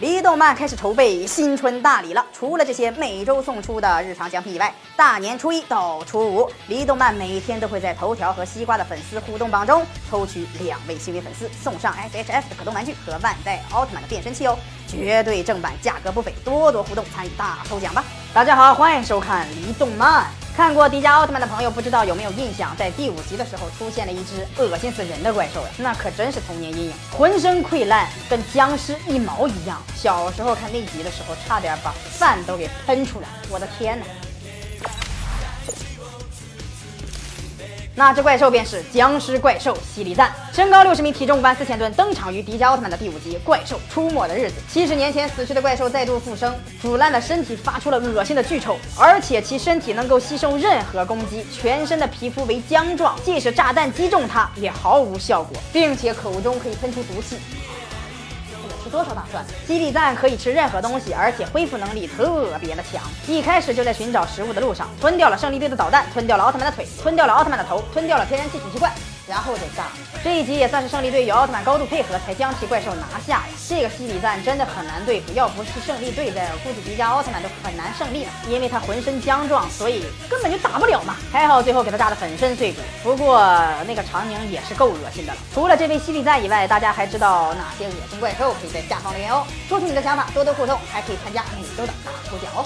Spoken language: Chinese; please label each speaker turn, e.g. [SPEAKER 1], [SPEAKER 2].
[SPEAKER 1] 离动漫开始筹备新春大礼了。除了这些每周送出的日常奖品以外，大年初一到初五，离动漫每天都会在头条和西瓜的粉丝互动榜中抽取两位幸运粉丝，送上 SHF 的可动玩具和万代奥特曼的变身器哦，绝对正版，价格不菲，多多互动参与大抽奖吧！大家好，欢迎收看离动漫。看过迪迦奥特曼的朋友，不知道有没有印象，在第五集的时候出现了一只恶心死人的怪兽呀，那可真是童年阴影，浑身溃烂，跟僵尸一毛一样。小时候看那集的时候，差点把饭都给喷出来，我的天哪！那只怪兽便是僵尸怪兽犀利赞，身高六十米，体重五万四千吨，登场于迪迦奥特曼的第五集《怪兽出没的日子》。七十年前死去的怪兽再度复生，腐烂的身体发出了恶心的巨臭，而且其身体能够吸收任何攻击，全身的皮肤为浆状，即使炸弹击中它也毫无效果，并且口中可以喷出毒气。吃多少大蒜？基地蛋可以吃任何东西，而且恢复能力特别的强。一开始就在寻找食物的路上，吞掉了胜利队的导弹，吞掉了奥特曼的腿，吞掉了奥特曼的头，吞掉了天然气储气罐。然后再炸。这一集也算是胜利队与奥特曼高度配合，才将其怪兽拿下呀。这个西里赞真的。很难对付，要不是胜利队在，估计迪迦奥特曼都很难胜利了，因为他浑身僵状，所以根本就打不了嘛。还好最后给他炸得粉身碎骨，不过那个场景也是够恶心的。了。除了这位西里赞以外，大家还知道哪些恶心怪兽？可以在下方留言哦，说出你的。想法，多多互动，还可以参加每周的。大抽奖哦。